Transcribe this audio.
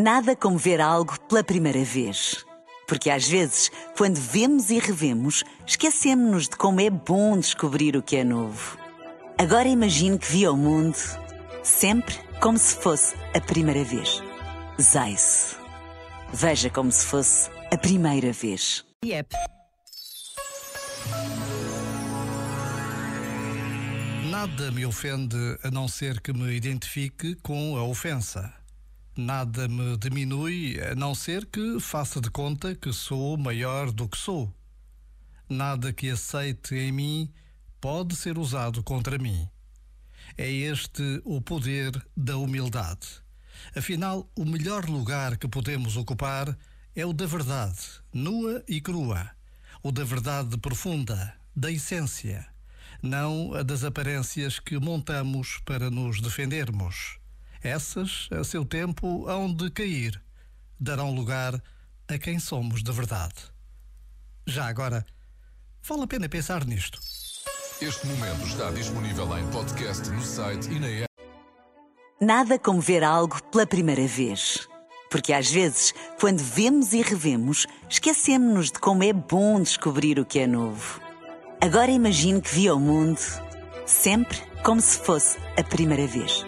Nada como ver algo pela primeira vez. Porque às vezes, quando vemos e revemos, esquecemos-nos de como é bom descobrir o que é novo. Agora imagine que viu o mundo sempre como se fosse a primeira vez. Zais. Veja como se fosse a primeira vez. Yep. Nada me ofende a não ser que me identifique com a ofensa. Nada me diminui a não ser que faça de conta que sou maior do que sou. Nada que aceite em mim pode ser usado contra mim. É este o poder da humildade. Afinal, o melhor lugar que podemos ocupar é o da verdade, nua e crua, o da verdade profunda, da essência, não a das aparências que montamos para nos defendermos. Essas, a seu tempo, hão de cair, darão lugar a quem somos de verdade. Já agora, vale a pena pensar nisto. Este momento está disponível em podcast no site e na app. Nada como ver algo pela primeira vez. Porque às vezes, quando vemos e revemos, esquecemos-nos de como é bom descobrir o que é novo. Agora imagine que viu o mundo sempre como se fosse a primeira vez.